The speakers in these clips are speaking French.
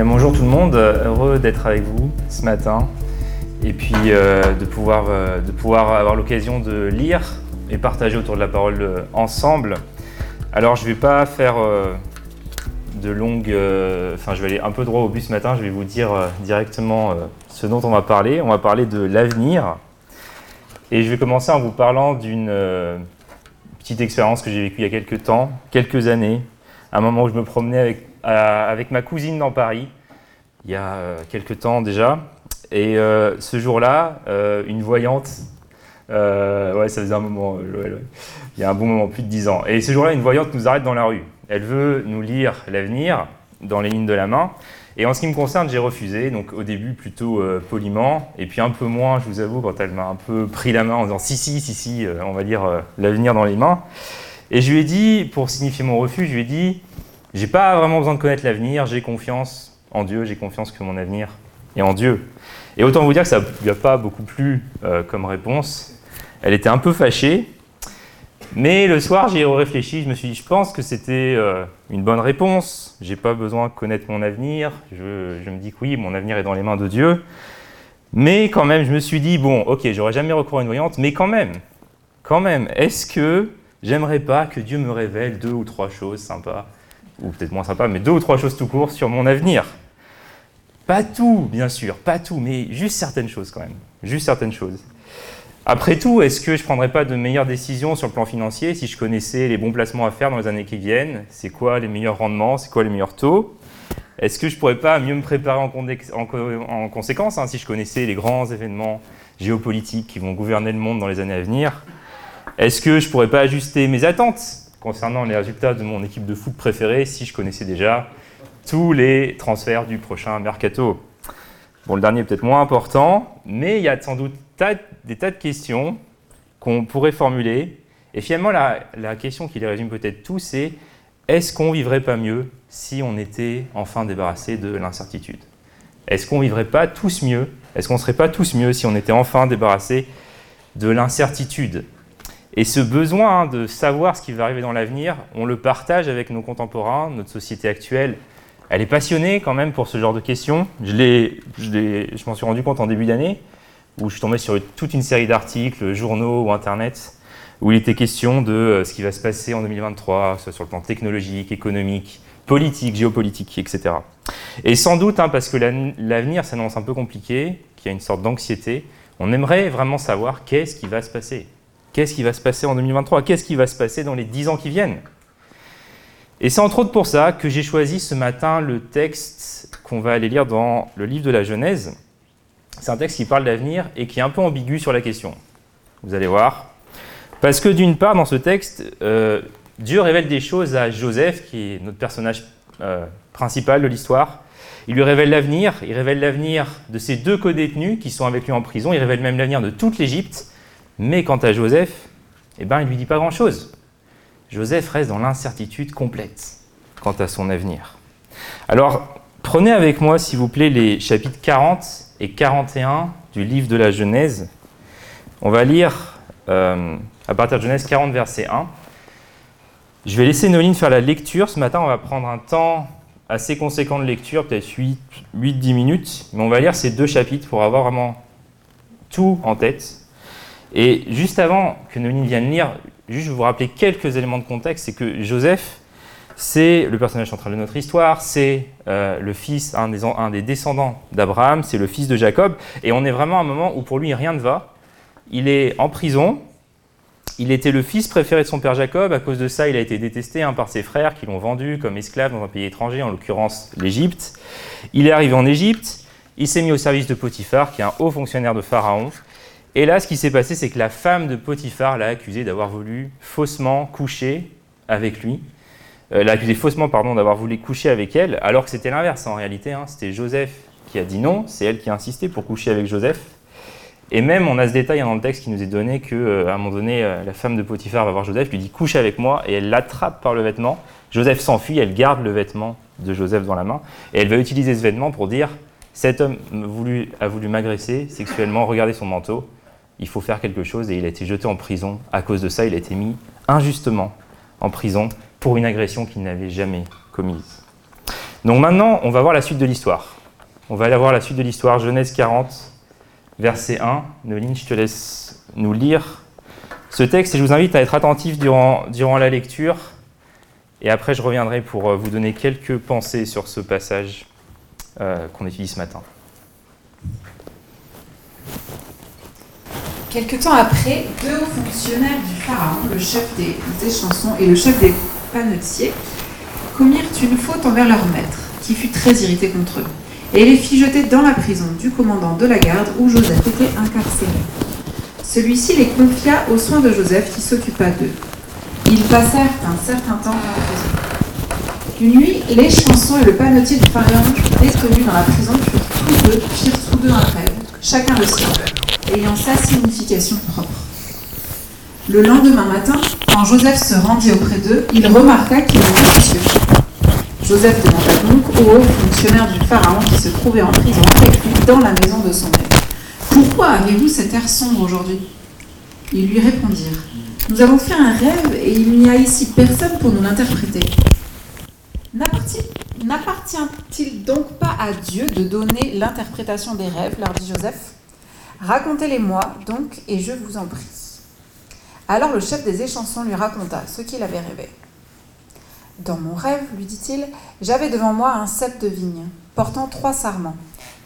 bonjour tout le monde, heureux d'être avec vous ce matin et puis euh, de, pouvoir, euh, de pouvoir avoir l'occasion de lire et partager autour de la parole euh, ensemble. Alors je ne vais pas faire de longues... Enfin je vais aller un peu droit au but ce matin, je vais vous dire directement ce dont on va parler. On va parler de l'avenir et je vais commencer en vous parlant d'une petite expérience que j'ai vécue il y a quelques temps, quelques années, un moment où je me promenais avec, avec ma cousine dans Paris, il y a quelques temps déjà, et euh, ce jour-là, euh, une voyante, euh, ouais, ça faisait un moment, il y a un bon moment, plus de 10 ans. Et ce jour-là, une voyante nous arrête dans la rue. Elle veut nous lire l'avenir dans les lignes de la main. Et en ce qui me concerne, j'ai refusé, donc au début plutôt poliment, et puis un peu moins, je vous avoue, quand elle m'a un peu pris la main en disant si, si, si, si, on va lire l'avenir dans les mains. Et je lui ai dit, pour signifier mon refus, je lui ai dit, j'ai pas vraiment besoin de connaître l'avenir, j'ai confiance en Dieu, j'ai confiance que mon avenir est en Dieu. Et autant vous dire que ça ne lui a pas beaucoup plu euh, comme réponse. Elle était un peu fâchée. Mais le soir, j'ai réfléchi, je me suis dit, je pense que c'était euh, une bonne réponse. J'ai pas besoin de connaître mon avenir. Je, je, me dis que oui, mon avenir est dans les mains de Dieu. Mais quand même, je me suis dit, bon, ok, j'aurais jamais recours à une voyante, mais quand même, quand même, est-ce que j'aimerais pas que Dieu me révèle deux ou trois choses sympas, ou peut-être moins sympas, mais deux ou trois choses tout court sur mon avenir. Pas tout, bien sûr, pas tout, mais juste certaines choses quand même. Juste certaines choses. Après tout, est-ce que je ne prendrais pas de meilleures décisions sur le plan financier si je connaissais les bons placements à faire dans les années qui viennent? C'est quoi les meilleurs rendements? C'est quoi les meilleurs taux? Est-ce que je ne pourrais pas mieux me préparer en, conséquence hein, si je connaissais les grands événements géopolitiques qui vont gouverner le monde dans les années à venir? Est-ce que je ne pourrais pas ajuster mes attentes? Concernant les résultats de mon équipe de foot préférée si je connaissais déjà tous les transferts du prochain mercato. Bon, le dernier est peut-être moins important, mais il y a sans doute des tas de questions qu'on pourrait formuler. Et finalement, la, question qui les résume peut-être tous, c'est est-ce qu'on vivrait pas mieux si on était enfin débarrassé de l'incertitude? Est-ce qu'on vivrait pas tous mieux? Est-ce qu'on serait pas tous mieux si on était enfin débarrassé de l'incertitude? Et ce besoin hein, de savoir ce qui va arriver dans l'avenir, on le partage avec nos contemporains, notre société actuelle elle est passionnée quand même pour ce genre de questions. Je, m'en suis rendu compte en début d'année, où je suis tombé sur toute une série d'articles, journaux ou Internet, où il était question de euh, ce qui va se passer en 2023, soit sur le plan technologique, économique, politique, géopolitique, etc. Et sans doute, hein, parce que l'avenir s'annonce un peu compliqué, qu'il y a une sorte d'anxiété, on aimerait vraiment savoir qu'est-ce qui va se passer. Qu'est-ce qui va se passer en 2023 Qu'est-ce qui va se passer dans les dix ans qui viennent? Et c'est entre autres pour ça que j'ai choisi ce matin le texte qu'on va aller lire dans le livre de la Genèse. C'est un texte qui parle d'avenir et qui est un peu ambigu sur la question. Vous allez voir. Parce que d'une part, dans ce texte, euh, Dieu révèle des choses à Joseph, qui est notre personnage euh, principal de l'histoire. Il lui révèle l'avenir, il révèle l'avenir de ses deux co-détenus qui sont avec lui en prison, il révèle même l'avenir de toute l'Égypte. Mais quant à Joseph, eh ben, il ne lui dit pas grand-chose. Joseph reste dans l'incertitude complète quant à son avenir. Alors, prenez avec moi, s'il vous plaît, les chapitres 40 et 41 du livre de la Genèse. On va lire euh, à partir de Genèse 40, verset 1. Je vais laisser Noline faire la lecture. Ce matin, on va prendre un temps assez conséquent de lecture, peut-être 8-10 minutes, mais on va lire ces deux chapitres pour avoir vraiment tout en tête. Et juste avant que Noline vienne lire, Juste, vous rappeler quelques éléments de contexte. C'est que Joseph, c'est le personnage central de notre histoire, c'est euh, le fils, un des, un des descendants d'Abraham, c'est le fils de Jacob, et on est vraiment à un moment où pour lui rien ne va. Il est en prison, il était le fils préféré de son père Jacob, à cause de ça il a été détesté hein, par ses frères qui l'ont vendu comme esclave dans un pays étranger, en l'occurrence l'Égypte. Il est arrivé en Égypte, il s'est mis au service de Potiphar, qui est un haut fonctionnaire de Pharaon, et là, ce qui s'est passé, c'est que la femme de Potiphar l'a accusé d'avoir voulu faussement coucher avec lui. Euh, l'a accusé faussement, pardon, d'avoir voulu coucher avec elle, alors que c'était l'inverse en réalité. Hein. C'était Joseph qui a dit non, c'est elle qui a insisté pour coucher avec Joseph. Et même, on a ce détail dans le texte qui nous est donné qu'à euh, un moment donné, euh, la femme de Potiphar va voir Joseph, lui dit couche avec moi, et elle l'attrape par le vêtement. Joseph s'enfuit, elle garde le vêtement de Joseph dans la main, et elle va utiliser ce vêtement pour dire cet homme a voulu m'agresser sexuellement, regardez son manteau, il faut faire quelque chose et il a été jeté en prison. À cause de ça, il a été mis injustement en prison pour une agression qu'il n'avait jamais commise. Donc maintenant, on va voir la suite de l'histoire. On va aller voir la suite de l'histoire, Genèse 40, verset 1. Noline, je te laisse nous lire ce texte et je vous invite à être attentif durant, la lecture. Et après, je reviendrai pour euh, vous donner quelques pensées sur ce passage euh, qu'on étudie ce matin. Quelque temps après, deux hauts fonctionnaires du pharaon, le chef des, des chansons et le chef des panetiers, commirent une faute envers leur maître, qui fut très irrité contre eux, et les fit jeter dans la prison du commandant de la garde où Joseph était incarcéré. Celui-ci les confia aux soins de Joseph qui s'occupa d'eux. Ils passèrent un certain temps en prison. Une nuit, les chansons et le panetier du pharaon détenus dans la prison firent tous deux, firent tous deux un rêve, chacun le sien, ayant sa signification propre. Le lendemain matin, quand Joseph se rendit auprès d'eux, il remarqua qu'il était monsieur. Joseph demanda donc au haut fonctionnaire du pharaon qui se trouvait en prison avec lui dans la maison de son maître. Pourquoi avez-vous cet air sombre aujourd'hui? Ils lui répondirent Nous avons fait un rêve et il n'y a ici personne pour nous l'interpréter. N'appartient-il donc pas à Dieu de donner l'interprétation des rêves? leur dit Joseph. Racontez-les-moi donc et je vous en prie. Alors le chef des échansons lui raconta ce qu'il avait rêvé. Dans mon rêve, lui dit-il, j'avais devant moi un cep de vigne, portant trois sarments.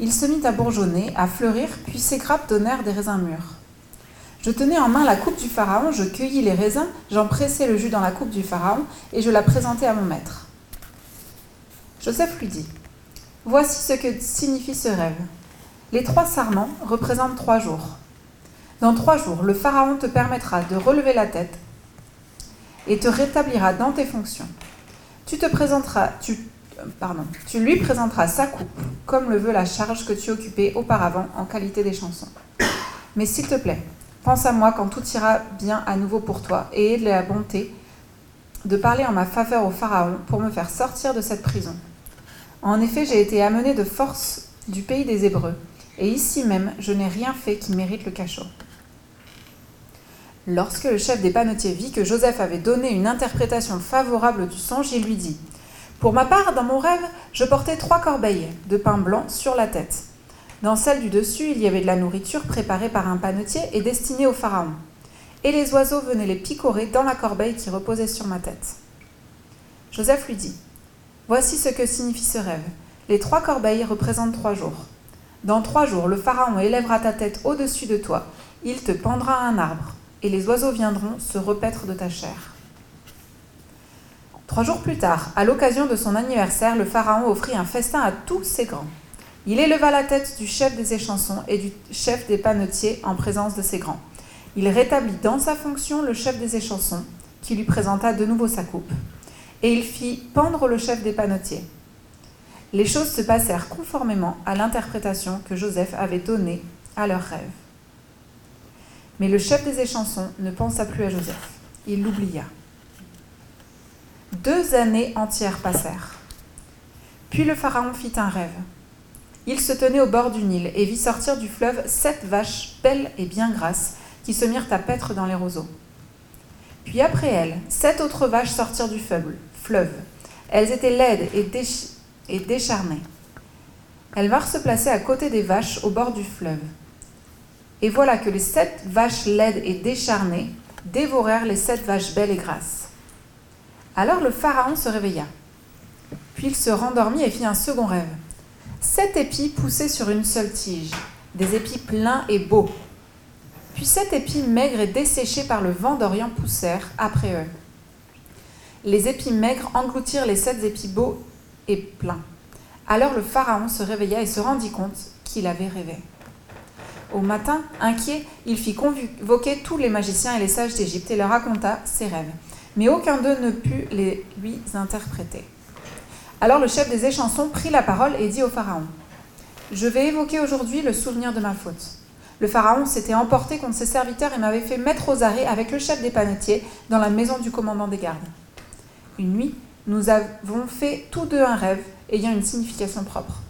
Il se mit à bourgeonner, à fleurir, puis ses grappes donnèrent des raisins mûrs. Je tenais en main la coupe du pharaon, je cueillis les raisins, j'en pressai le jus dans la coupe du pharaon, et je la présentai à mon maître. Joseph lui dit, Voici ce que signifie ce rêve. Les trois sarments représentent trois jours. Dans trois jours, le Pharaon te permettra de relever la tête et te rétablira dans tes fonctions. Tu te présenteras, tu, lui présenteras sa coupe, comme le veut la charge que tu occupais auparavant en qualité des chansons. Mais s'il te plaît, pense à moi quand tout ira bien à nouveau pour toi et aie de la bonté de parler en ma faveur au Pharaon pour me faire sortir de cette prison. En effet, j'ai été amené de force du pays des Hébreux, et ici même, je n'ai rien fait qui mérite le cachot. Lorsque le chef des panetiers vit que Joseph avait donné une interprétation favorable du songe, il lui dit Pour ma part, dans mon rêve, je portais trois corbeilles de pain blanc sur la tête. Dans celle du dessus, il y avait de la nourriture préparée par un panetier et destinée au pharaon. Et les oiseaux venaient les picorer dans la corbeille qui reposait sur ma tête. Joseph lui dit Voici ce que signifie ce rêve. Les trois corbeilles représentent trois jours. Dans trois jours, le pharaon élèvera ta tête au-dessus de toi. Il te pendra à un arbre et les oiseaux viendront se repaître de ta chair. Trois jours plus tard, à l'occasion de son anniversaire, le Pharaon offrit un festin à tous ses grands. Il éleva la tête du chef des échansons et du chef des panetiers en présence de ses grands. Il rétablit dans sa fonction le chef des échansons, qui lui présenta de nouveau sa coupe. Et il fit pendre le chef des panetiers. Les choses se passèrent conformément à l'interprétation que Joseph avait donnée à leurs rêves. Mais le chef des échansons ne pensa plus à Joseph. Il l'oublia. Deux années entières passèrent. Puis le Pharaon fit un rêve. Il se tenait au bord du Nil et vit sortir du fleuve sept vaches belles et bien grasses qui se mirent à paître dans les roseaux. Puis après elles, sept autres vaches sortirent du fleuve. Elles étaient laides et, et décharnées. Elles vinrent se placer à côté des vaches au bord du fleuve. Et voilà que les sept vaches laides et décharnées dévorèrent les sept vaches belles et grasses. Alors le Pharaon se réveilla. Puis il se rendormit et fit un second rêve. Sept épis poussaient sur une seule tige, des épis pleins et beaux. Puis sept épis maigres et desséchés par le vent d'Orient poussèrent après eux. Les épis maigres engloutirent les sept épis beaux et pleins. Alors le Pharaon se réveilla et se rendit compte qu'il avait rêvé. Au matin, inquiet, il fit convoquer tous les magiciens et les sages d'Égypte et leur raconta ses rêves. Mais aucun d'eux ne put les lui interpréter. Alors le chef des échansons prit la parole et dit au Pharaon Je vais évoquer aujourd'hui le souvenir de ma faute. Le Pharaon s'était emporté contre ses serviteurs et m'avait fait mettre aux arrêts avec le chef des panetiers dans la maison du commandant des gardes. Une nuit, nous avons fait tous deux un rêve ayant une signification propre.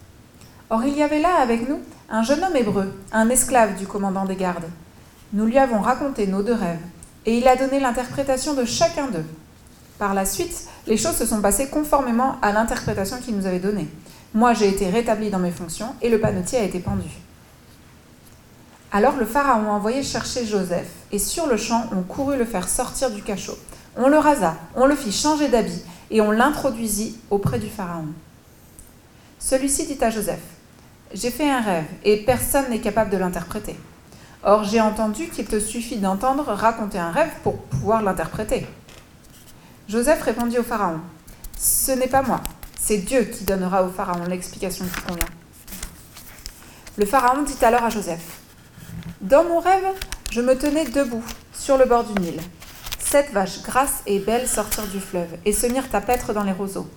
Or il y avait là avec nous un jeune homme hébreu, un esclave du commandant des gardes. Nous lui avons raconté nos deux rêves, et il a donné l'interprétation de chacun d'eux. Par la suite, les choses se sont passées conformément à l'interprétation qu'il nous avait donnée. Moi, j'ai été rétabli dans mes fonctions et le panetier a été pendu. Alors le pharaon a envoyé chercher Joseph, et sur le champ, on courut le faire sortir du cachot. On le rasa, on le fit changer d'habit, et on l'introduisit auprès du pharaon. Celui-ci dit à Joseph, J'ai fait un rêve, et personne n'est capable de l'interpréter. Or j'ai entendu qu'il te suffit d'entendre raconter un rêve pour pouvoir l'interpréter. Joseph répondit au pharaon, Ce n'est pas moi, c'est Dieu qui donnera au pharaon l'explication qui convient. Le pharaon dit alors à Joseph, Dans mon rêve, je me tenais debout sur le bord du Nil. Sept vaches grasses et belles sortirent du fleuve et se mirent à paître dans les roseaux.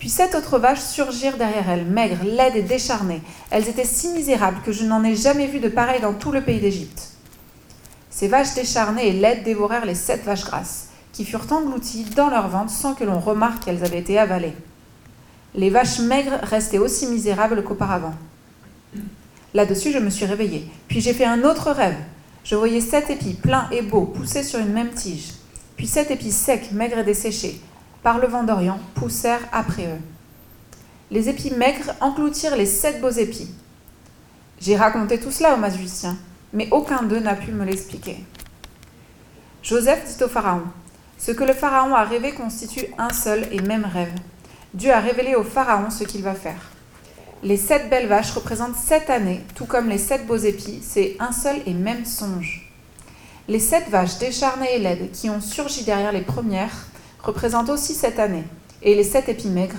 Puis sept autres vaches surgirent derrière elles, maigres, laides et décharnées. Elles étaient si misérables que je n'en ai jamais vu de pareilles dans tout le pays d'Égypte. Ces vaches décharnées et laides dévorèrent les sept vaches grasses, qui furent englouties dans leur ventre sans que l'on remarque qu'elles avaient été avalées. Les vaches maigres restaient aussi misérables qu'auparavant. Là-dessus, je me suis réveillée. Puis j'ai fait un autre rêve. Je voyais sept épis pleins et beaux poussés sur une même tige. Puis sept épis secs, maigres et desséchés, par le vent d'Orient, poussèrent après eux. Les épis maigres engloutirent les sept beaux épis. J'ai raconté tout cela aux magiciens, mais aucun d'eux n'a pu me l'expliquer. Joseph dit au Pharaon, Ce que le Pharaon a rêvé constitue un seul et même rêve. Dieu a révélé au Pharaon ce qu'il va faire. Les sept belles vaches représentent sept années, tout comme les sept beaux épis, c'est un seul et même songe. Les sept vaches décharnées et laides qui ont surgi derrière les premières représentent aussi cette année, et les sept épis maigres,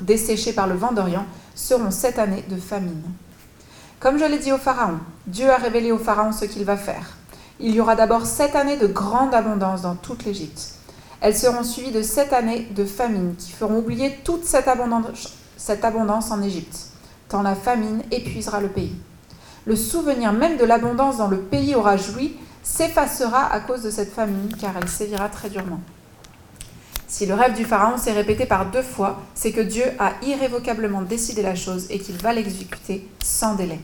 desséchés par le vent d'Orient, seront sept années de famine. Comme je l'ai dit au Pharaon, Dieu a révélé au Pharaon ce qu'il va faire. Il y aura d'abord sept années de grande abondance dans toute l'Égypte. Elles seront suivies de sept années de famine qui feront oublier toute cette abondance, cette abondance en Égypte, tant la famine épuisera le pays. Le souvenir même de l'abondance dont le pays aura joui s'effacera à cause de cette famine, car elle sévira très durement. Si le rêve du Pharaon s'est répété par deux fois, c'est que Dieu a irrévocablement décidé la chose et qu'il va l'exécuter sans délai.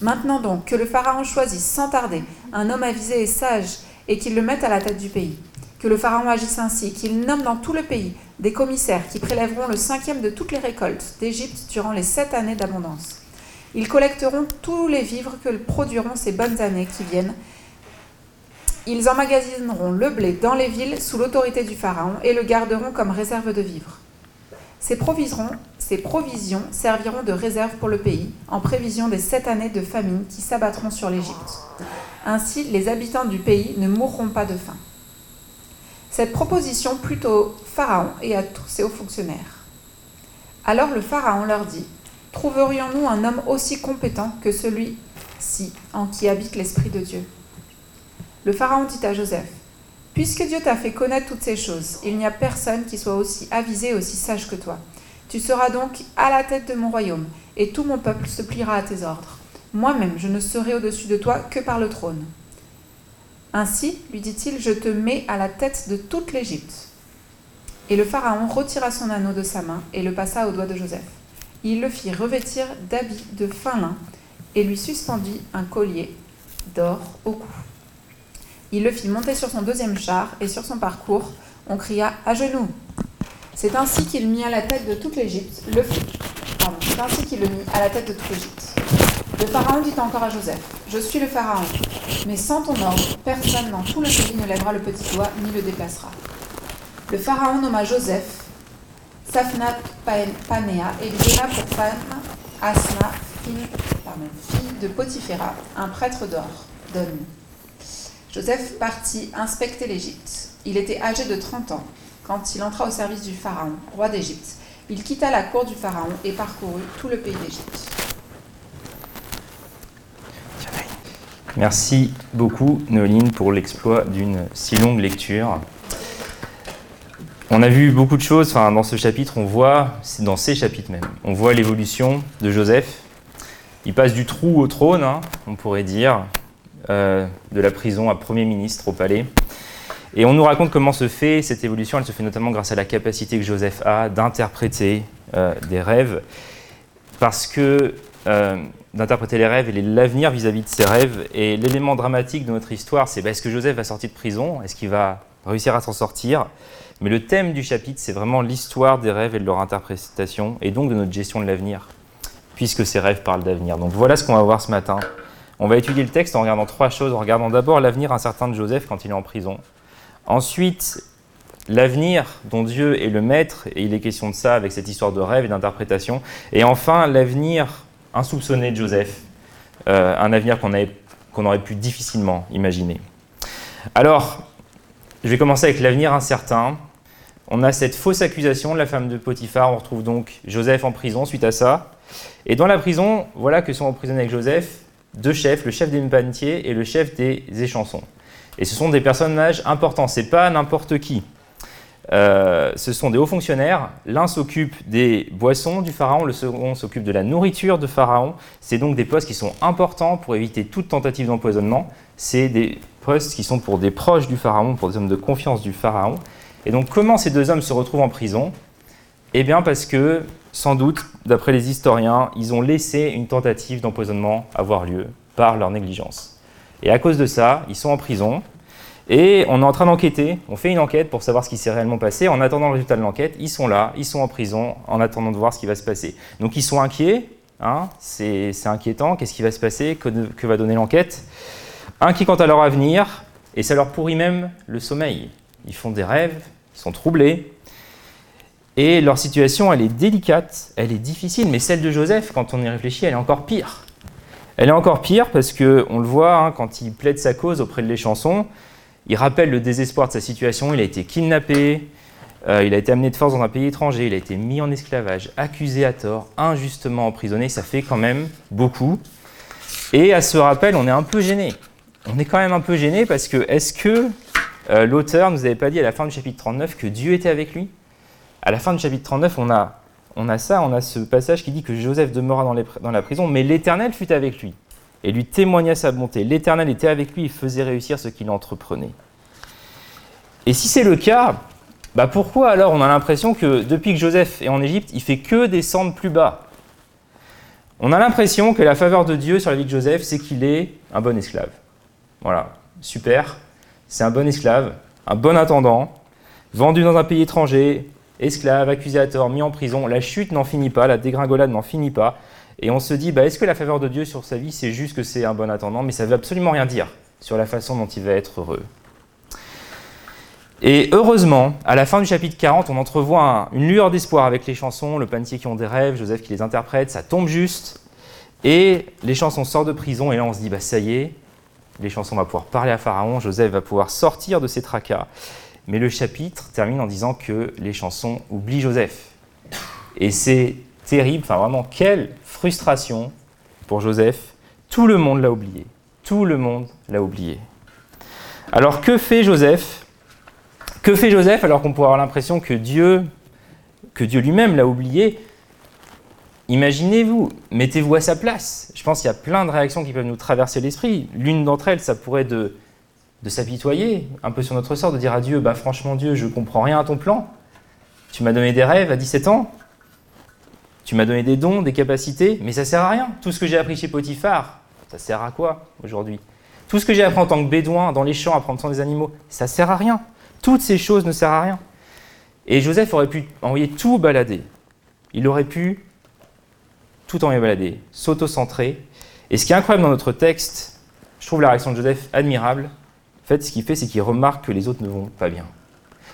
Maintenant donc, que le Pharaon choisisse sans tarder un homme avisé et sage et qu'il le mette à la tête du pays. Que le Pharaon agisse ainsi, qu'il nomme dans tout le pays des commissaires qui prélèveront le cinquième de toutes les récoltes d'Égypte durant les sept années d'abondance. Ils collecteront tous les vivres que produiront ces bonnes années qui viennent ils emmagasineront le blé dans les villes sous l'autorité du Pharaon et le garderont comme réserve de vivres. Ces provisions, serviront de réserve pour le pays, en prévision des sept années de famine qui s'abattront sur l'Égypte. Ainsi, les habitants du pays ne mourront pas de faim. Cette proposition plut au Pharaon et à tous ses hauts fonctionnaires. Alors le Pharaon leur dit Trouverions-nous un homme aussi compétent que celui-ci en qui habite l'Esprit de Dieu? Le Pharaon dit à Joseph, Puisque Dieu t'a fait connaître toutes ces choses, il n'y a personne qui soit aussi avisé et aussi sage que toi. Tu seras donc à la tête de mon royaume, et tout mon peuple se pliera à tes ordres. Moi-même, je ne serai au-dessus de toi que par le trône. Ainsi, lui dit-il, je te mets à la tête de toute l'Égypte. Et le Pharaon retira son anneau de sa main et le passa au doigt de Joseph. Il le fit revêtir d'habits de fin lin et lui suspendit un collier d'or au cou. Il le fit monter sur son deuxième char, et sur son parcours, on cria À genoux C'est ainsi qu'il mit à la tête de toute l'Égypte le c'est ainsi qu'il le mit à la tête de toute l'Égypte. Le pharaon dit encore à Joseph Je suis le pharaon, mais sans ton ordre, personne dans tout le pays ne lèvera le petit doigt ni le déplacera. Le pharaon nomma Joseph Safnat Panea et lui donna pour femme Asna, fille, de Potiphéra, un prêtre d'or, donne. Joseph partit inspecter l'Égypte. Il était âgé de 30 ans quand il entra au service du Pharaon, roi d'Égypte. Il quitta la cour du Pharaon et parcourut tout le pays d'Égypte. Merci beaucoup, Noéline, pour l'exploit d'une si longue lecture. On a vu beaucoup de choses enfin, dans ce chapitre, on voit, dans ces chapitres même, on voit l'évolution de Joseph. Il passe du trou au trône, hein, on pourrait dire. Euh, de la prison à Premier ministre au palais. Et on nous raconte comment se fait cette évolution. Elle se fait notamment grâce à la capacité que Joseph a d'interpréter euh, des rêves. Parce que euh, d'interpréter les rêves et l'avenir vis-à-vis de ces rêves. Et l'élément dramatique de notre histoire, c'est bah, est-ce que Joseph va sortir de prison? Est-ce qu'il va réussir à s'en sortir? Mais le thème du chapitre, c'est vraiment l'histoire des rêves et de leur interprétation, et donc de notre gestion de l'avenir, puisque ces rêves parlent d'avenir. Donc voilà ce qu'on va voir ce matin. On va étudier le texte en regardant trois choses. En regardant d'abord l'avenir incertain de Joseph quand il est en prison. Ensuite, l'avenir dont Dieu est le maître, et il est question de ça avec cette histoire de rêve et d'interprétation. Et enfin, l'avenir insoupçonné de Joseph, euh, un avenir qu'on aurait pu difficilement imaginer. Alors, je vais commencer avec l'avenir incertain. On a cette fausse accusation de la femme de Potiphar. On retrouve donc Joseph en prison suite à ça. Et dans la prison, voilà que sont emprisonnés avec Joseph deux chefs, le chef des panetiers et le chef des échansons. Et ce sont des personnages importants, c'est pas n'importe qui. Euh, ce sont des hauts fonctionnaires. L'un s'occupe des boissons du pharaon, le second s'occupe de la nourriture de pharaon. C'est donc des postes qui sont importants pour éviter toute tentative d'empoisonnement. C'est des postes qui sont pour des proches du pharaon, pour des hommes de confiance du pharaon. Et donc comment ces deux hommes se retrouvent en prison? Eh bien parce que, sans doute, d'après les historiens, ils ont laissé une tentative d'empoisonnement avoir lieu par leur négligence. Et à cause de ça, ils sont en prison. Et on est en train d'enquêter, on fait une enquête pour savoir ce qui s'est réellement passé. En attendant le résultat de l'enquête, ils sont là, ils sont en prison, en attendant de voir ce qui va se passer. Donc ils sont inquiets, hein, c'est inquiétant, qu'est-ce qui va se passer, que, que va donner l'enquête? Inquiets quant à leur avenir, et ça leur pourrit même le sommeil. Ils font des rêves, ils sont troublés, et leur situation, elle est délicate, elle est difficile, mais celle de Joseph, quand on y réfléchit, elle est encore pire. Elle est encore pire parce que on le voit hein, quand il plaide sa cause auprès de les chansons, il rappelle le désespoir de sa situation. Il a été kidnappé, euh, il a été amené de force dans un pays étranger, il a été mis en esclavage, accusé à tort, injustement emprisonné. Ça fait quand même beaucoup. Et à ce rappel, on est un peu gêné. On est quand même un peu gêné parce que est-ce que euh, l'auteur nous avait pas dit à la fin du chapitre 39 que Dieu était avec lui? À la fin du chapitre 39, on a ça, on a ce passage qui dit que Joseph demeura dans, la prison, mais l'Éternel fut avec lui et lui témoigna sa bonté. L'Éternel était avec lui et faisait réussir ce qu'il entreprenait. Et si c'est le cas, bah pourquoi alors on a l'impression que depuis que Joseph est en Égypte, il fait que descendre plus bas? On a l'impression que la faveur de Dieu sur la vie de Joseph, c'est qu'il est un bon esclave. Voilà, super, c'est un bon esclave, un bon attendant, vendu dans un pays étranger, esclave, accusé à tort, mis en prison. La chute n'en finit pas, la dégringolade n'en finit pas. Et on se dit, bah, est-ce que la faveur de Dieu sur sa vie, c'est juste que c'est un bon attendant? Mais ça ne veut absolument rien dire sur la façon dont il va être heureux. Et heureusement, à la fin du chapitre 40, on entrevoit une lueur d'espoir avec les chansons, le panetier qui ont des rêves, Joseph qui les interprète, ça tombe juste. Et les chansons sortent de prison, et là on se dit, bah ça y est, les chansons vont pouvoir parler à Pharaon, Joseph va pouvoir sortir de ses tracas. Mais le chapitre termine en disant que les chansons oublient Joseph. Et c'est terrible, enfin vraiment, quelle frustration pour Joseph. Tout le monde l'a oublié. Tout le monde l'a oublié. Alors que fait Joseph? Que fait Joseph alors qu'on pourrait avoir l'impression que Dieu, que Dieu lui-même l'a oublié? Imaginez-vous, mettez-vous à sa place. Je pense qu'il y a plein de réactions qui peuvent nous traverser l'esprit. L'une d'entre elles, ça pourrait de de s'apitoyer un peu sur notre sort, de dire à Dieu, bah franchement Dieu, je comprends rien à ton plan. Tu m'as donné des rêves à 17 ans, tu m'as donné des dons, des capacités, mais ça sert à rien. Tout ce que j'ai appris chez Potiphar, ça sert à quoi aujourd'hui? Tout ce que j'ai appris en tant que bédouin dans les champs à prendre soin des animaux, ça sert à rien. Toutes ces choses ne servent à rien. Et Joseph aurait pu envoyer tout balader. Il aurait pu tout envoyer balader, s'auto-centrer. Et ce qui est incroyable dans notre texte, je trouve la réaction de Joseph admirable, en fait, ce qu'il fait, c'est qu'il remarque que les autres ne vont pas bien.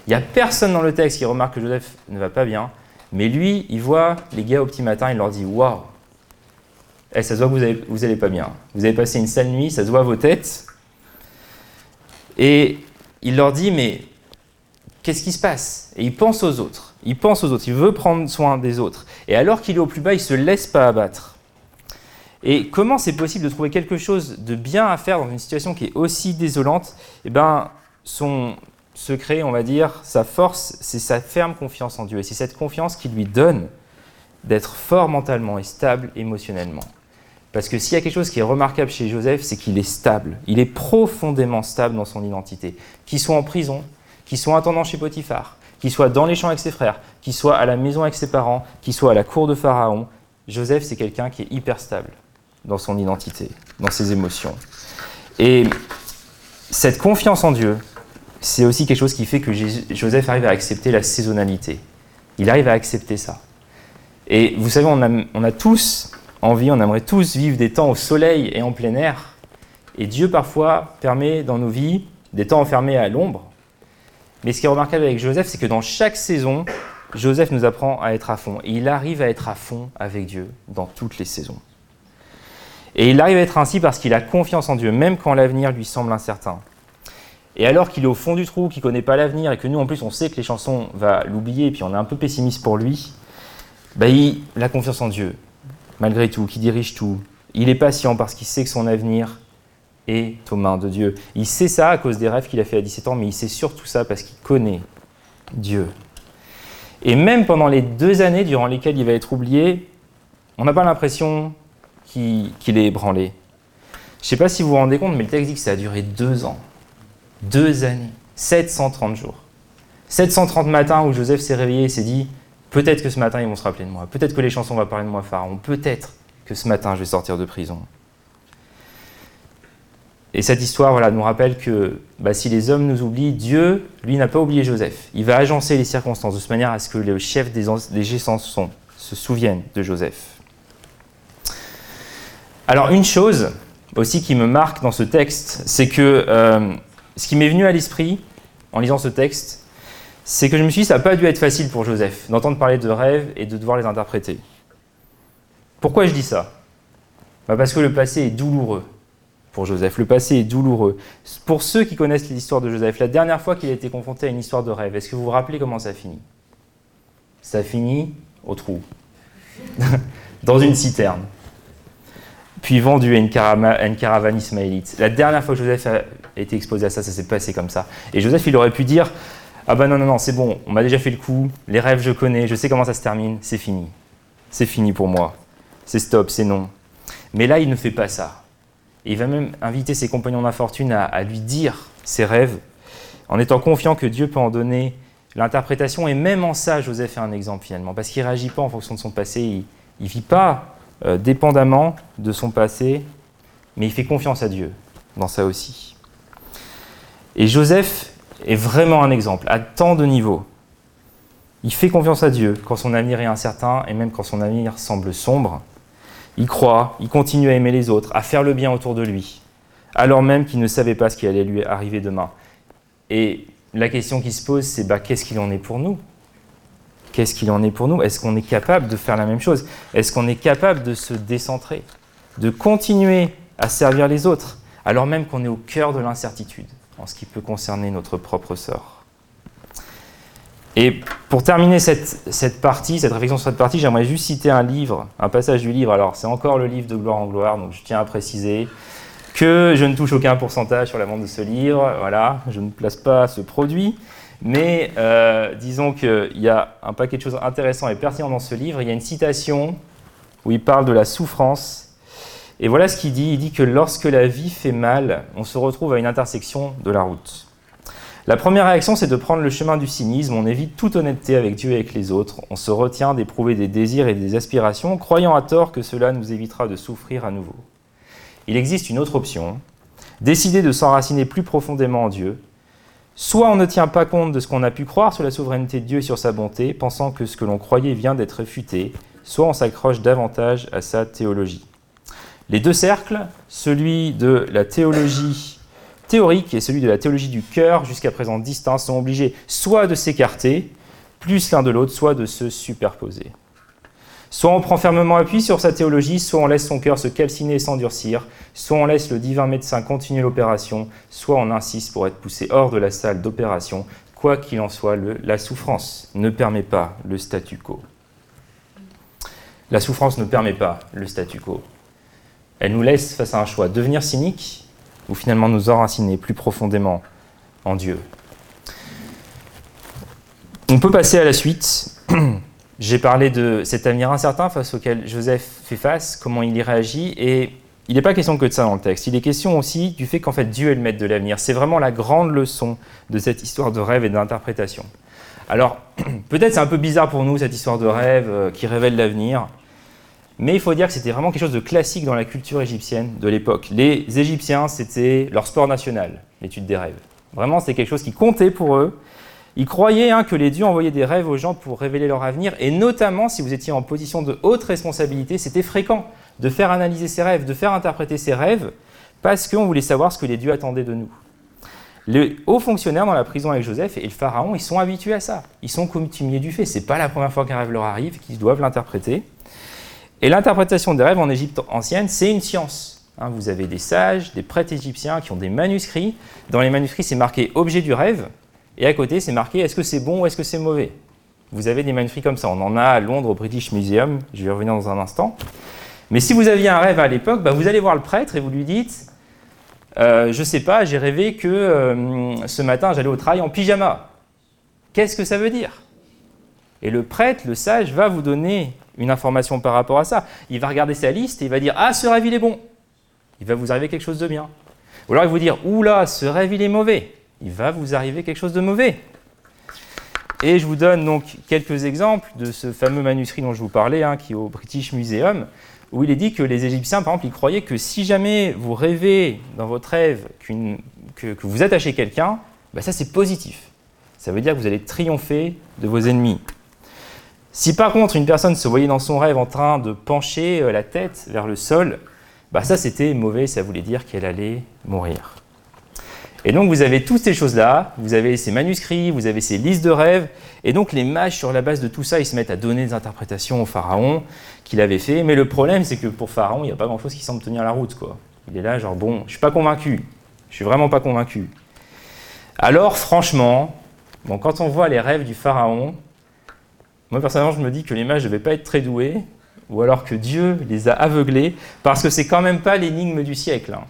Il n'y a personne dans le texte qui remarque que Joseph ne va pas bien, mais lui, il voit les gars au petit matin, il leur dit Waouh, eh, ça se voit que vous n'allez pas bien. Vous avez passé une sale nuit, ça se voit à vos têtes. Et il leur dit Mais qu'est-ce qui se passe? Et il pense aux autres. Il pense aux autres. Il veut prendre soin des autres. Et alors qu'il est au plus bas, il ne se laisse pas abattre. Et comment c'est possible de trouver quelque chose de bien à faire dans une situation qui est aussi désolante? Eh bien, son secret, on va dire, sa force, c'est sa ferme confiance en Dieu. Et c'est cette confiance qui lui donne d'être fort mentalement et stable émotionnellement. Parce que s'il y a quelque chose qui est remarquable chez Joseph, c'est qu'il est stable. Il est profondément stable dans son identité. Qu'il soit en prison, qu'il soit attendant chez Potiphar, qu'il soit dans les champs avec ses frères, qu'il soit à la maison avec ses parents, qu'il soit à la cour de Pharaon, Joseph, c'est quelqu'un qui est hyper stable dans son identité, dans ses émotions. Et cette confiance en Dieu, c'est aussi quelque chose qui fait que Joseph arrive à accepter la saisonnalité. Il arrive à accepter ça. Et vous savez, on a, tous envie, on aimerait tous vivre des temps au soleil et en plein air. Et Dieu parfois permet dans nos vies des temps enfermés à l'ombre. Mais ce qui est remarquable avec Joseph, c'est que dans chaque saison, Joseph nous apprend à être à fond. Et il arrive à être à fond avec Dieu dans toutes les saisons. Et il arrive à être ainsi parce qu'il a confiance en Dieu, même quand l'avenir lui semble incertain. Et alors qu'il est au fond du trou, qu'il ne connaît pas l'avenir, et que nous en plus on sait que les chansons va l'oublier, et puis on est un peu pessimiste pour lui, bah, il a confiance en Dieu, malgré tout, qui dirige tout. Il est patient parce qu'il sait que son avenir est aux mains de Dieu. Il sait ça à cause des rêves qu'il a fait à 17 ans, mais il sait surtout ça parce qu'il connaît Dieu. Et même pendant les deux années durant lesquelles il va être oublié, on n'a pas l'impression qu'il est ébranlé. Je ne sais pas si vous vous rendez compte, mais le texte dit que ça a duré deux ans. Deux années. 730 jours. 730 matins où Joseph s'est réveillé et s'est dit Peut-être que ce matin ils vont se rappeler de moi. Peut-être que les chansons vont parler de moi, Pharaon. Peut-être que ce matin je vais sortir de prison. Et cette histoire voilà, nous rappelle que bah, si les hommes nous oublient, Dieu, lui, n'a pas oublié Joseph. Il va agencer les circonstances de manière à ce que les chefs des, des se souviennent de Joseph. Alors une chose aussi qui me marque dans ce texte, c'est que euh, ce qui m'est venu à l'esprit en lisant ce texte, c'est que je me suis dit ça n'a pas dû être facile pour Joseph d'entendre parler de rêves et de devoir les interpréter. Pourquoi je dis ça? Bah, Parce que le passé est douloureux pour Joseph. Le passé est douloureux. Pour ceux qui connaissent l'histoire de Joseph, la dernière fois qu'il a été confronté à une histoire de rêve, est-ce que vous vous rappelez comment ça finit? Ça finit au trou, dans une citerne, puis vendu à une, caravane ismaélite. La dernière fois que Joseph a été exposé à ça, ça s'est passé comme ça. Et Joseph, il aurait pu dire Ah ben non, non, non, c'est bon, on m'a déjà fait le coup, les rêves, je connais, je sais comment ça se termine, c'est fini. C'est fini pour moi. C'est stop, c'est non. Mais là, il ne fait pas ça. Et il va même inviter ses compagnons d'infortune à, à lui dire ses rêves, en étant confiant que Dieu peut en donner l'interprétation. Et même en ça, Joseph est un exemple finalement, parce qu'il ne réagit pas en fonction de son passé, il ne vit pas euh, dépendamment de son passé, mais il fait confiance à Dieu dans ça aussi. Et Joseph est vraiment un exemple, à tant de niveaux. Il fait confiance à Dieu quand son avenir est incertain et même quand son avenir semble sombre. Il croit, il continue à aimer les autres, à faire le bien autour de lui, alors même qu'il ne savait pas ce qui allait lui arriver demain. Et la question qui se pose, c'est bah, qu'est-ce qu'il en est pour nous? Qu'est-ce qu'il en est pour nous? Est-ce qu'on est capable de faire la même chose? Est-ce qu'on est capable de se décentrer? De continuer à servir les autres, alors même qu'on est au cœur de l'incertitude en ce qui peut concerner notre propre sort et pour terminer cette, partie, cette réflexion sur cette partie, j'aimerais juste citer un livre, un passage du livre. Alors, c'est encore le livre de Gloire en Gloire, donc je tiens à préciser que je ne touche aucun pourcentage sur la vente de ce livre. Voilà, je ne place pas ce produit. Mais euh, disons qu'il y a un paquet de choses intéressantes et pertinentes dans ce livre. Il y a une citation où il parle de la souffrance. Et voilà ce qu'il dit. Il dit que lorsque la vie fait mal, on se retrouve à une intersection de la route. La première réaction, c'est de prendre le chemin du cynisme. On évite toute honnêteté avec Dieu et avec les autres. On se retient d'éprouver des désirs et des aspirations, croyant à tort que cela nous évitera de souffrir à nouveau. Il existe une autre option, décider de s'enraciner plus profondément en Dieu. Soit on ne tient pas compte de ce qu'on a pu croire sur la souveraineté de Dieu et sur sa bonté, pensant que ce que l'on croyait vient d'être réfuté, soit on s'accroche davantage à sa théologie. Les deux cercles, celui de la théologie théorique et celui de la théologie du cœur, jusqu'à présent distincts, sont obligés soit de s'écarter, plus l'un de l'autre, soit de se superposer. Soit on prend fermement appui sur sa théologie, soit on laisse son cœur se calciner et s'endurcir, soit on laisse le divin médecin continuer l'opération, soit on insiste pour être poussé hors de la salle d'opération. Quoi qu'il en soit, la souffrance ne permet pas le statu quo. La souffrance ne permet pas le statu quo. Elle nous laisse face à un choix, devenir cynique ou finalement nous enraciner plus profondément en Dieu. On peut passer à la suite. J'ai parlé de cet avenir incertain face auquel Joseph fait face, comment il y réagit, et il n'est pas question que de ça dans le texte. Il est question aussi du fait qu'en fait Dieu est le maître de l'avenir. C'est vraiment la grande leçon de cette histoire de rêve et d'interprétation. Alors, peut-être c'est un peu bizarre pour nous cette histoire de rêve euh, qui révèle l'avenir. Mais il faut dire que c'était vraiment quelque chose de classique dans la culture égyptienne de l'époque. Les Égyptiens, c'était leur sport national, l'étude des rêves. Vraiment, c'était quelque chose qui comptait pour eux. Ils croyaient hein, que les dieux envoyaient des rêves aux gens pour révéler leur avenir, et notamment si vous étiez en position de haute responsabilité, c'était fréquent de faire analyser ces rêves, de faire interpréter ces rêves, parce qu'on voulait savoir ce que les dieux attendaient de nous. Les hauts fonctionnaires dans la prison avec Joseph et le pharaon, ils sont habitués à ça. Ils sont coutumiers du fait. C'est pas la première fois qu'un rêve leur arrive, qu'ils doivent l'interpréter. Et l'interprétation des rêves en Égypte ancienne, c'est une science. Hein, vous avez des sages, des prêtres égyptiens qui ont des manuscrits. Dans les manuscrits, c'est marqué objet du rêve. Et à côté, c'est marqué est-ce que c'est bon ou est-ce que c'est mauvais? Vous avez des manuscrits comme ça. On en a à Londres au British Museum. Je vais y revenir dans un instant. Mais si vous aviez un rêve à l'époque, bah, vous allez voir le prêtre et vous lui dites euh, Je sais pas, j'ai rêvé que euh, ce matin j'allais au travail en pyjama. Qu'est-ce que ça veut dire? Et le prêtre, le sage, va vous donner une information par rapport à ça. Il va regarder sa liste et il va dire Ah, ce rêve il est bon. Il va vous arriver quelque chose de bien. Ou alors il va vous dire Oula, ce rêve il est mauvais. Il va vous arriver quelque chose de mauvais. Et je vous donne donc quelques exemples de ce fameux manuscrit dont je vous parlais, hein, qui est au British Museum où il est dit que les Égyptiens, par exemple, ils croyaient que si jamais vous rêvez dans votre rêve que, vous attachez quelqu'un, bah ça c'est positif. Ça veut dire que vous allez triompher de vos ennemis. Si par contre une personne se voyait dans son rêve en train de pencher euh, la tête vers le sol, bah ça c'était mauvais, ça voulait dire qu'elle allait mourir. Et donc vous avez toutes ces choses-là, vous avez ces manuscrits, vous avez ces listes de rêves, et donc les mages sur la base de tout ça, ils se mettent à donner des interprétations au pharaon, qu'il avait fait. Mais le problème, c'est que pour Pharaon, il n'y a pas grand-chose qui semble tenir la route. Quoi. Il est là, genre, bon, je suis pas convaincu. Je suis vraiment pas convaincu. Alors, franchement, bon, quand on voit les rêves du Pharaon, moi personnellement, je me dis que les mages ne devaient pas être très doués, ou alors que Dieu les a aveuglés, parce que c'est quand même pas l'énigme du siècle. Hein.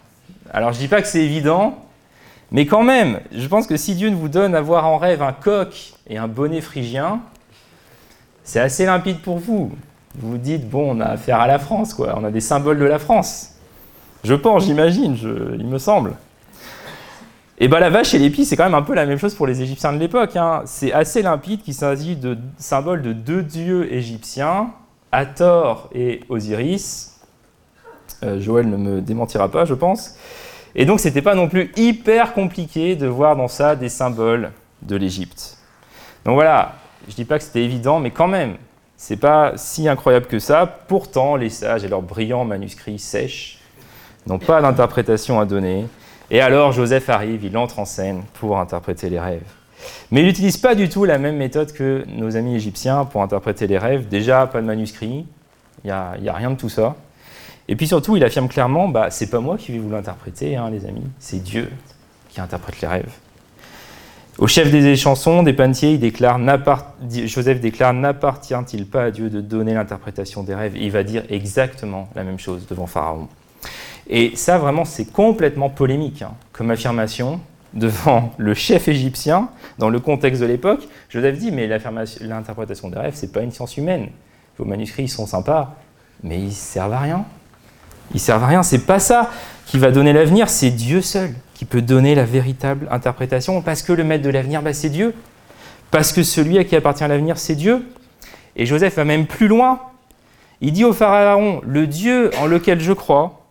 Alors, je dis pas que c'est évident, mais quand même, je pense que si Dieu vous donne à voir en rêve un coq et un bonnet phrygien, c'est assez limpide pour vous vous vous dites, bon, on a affaire à la France, quoi. On a des symboles de la France. Je pense, j'imagine, il me semble. Et bien la vache et l'épi, c'est quand même un peu la même chose pour les Égyptiens de l'époque. Hein. C'est assez limpide qu'il s'agit de symboles de deux dieux égyptiens, Hathor et Osiris. Euh, Joël ne me démentira pas, je pense. Et donc, c'était pas non plus hyper compliqué de voir dans ça des symboles de l'Égypte. Donc voilà, je dis pas que c'était évident, mais quand même, c'est pas si incroyable que ça. Pourtant, les sages et leurs brillants manuscrits sèches n'ont pas d'interprétation à donner. Et alors Joseph arrive, il entre en scène pour interpréter les rêves. Mais il n'utilise pas du tout la même méthode que nos amis égyptiens pour interpréter les rêves. Déjà, pas de manuscrit, il n'y a, a, rien de tout ça. Et puis surtout, il affirme clairement, bah, c'est pas moi qui vais vous l'interpréter, hein, les amis, c'est Dieu qui interprète les rêves. Au chef des chansons, des déclare, Joseph déclare N'appartient-il pas à Dieu de donner l'interprétation des rêves? Il va dire exactement la même chose devant Pharaon. Et ça, vraiment, c'est complètement polémique hein, comme affirmation devant le chef égyptien, dans le contexte de l'époque. Joseph dit Mais l'interprétation des rêves, c'est pas une science humaine. Vos manuscrits, ils sont sympas, mais ils servent à rien. Ils servent à rien. C'est pas ça qui va donner l'avenir, c'est Dieu seul qui peut donner la véritable interprétation, parce que le maître de l'avenir, bah, c'est Dieu. Parce que celui à qui appartient l'avenir, c'est Dieu. Et Joseph va même plus loin. Il dit au pharaon, le Dieu en lequel je crois,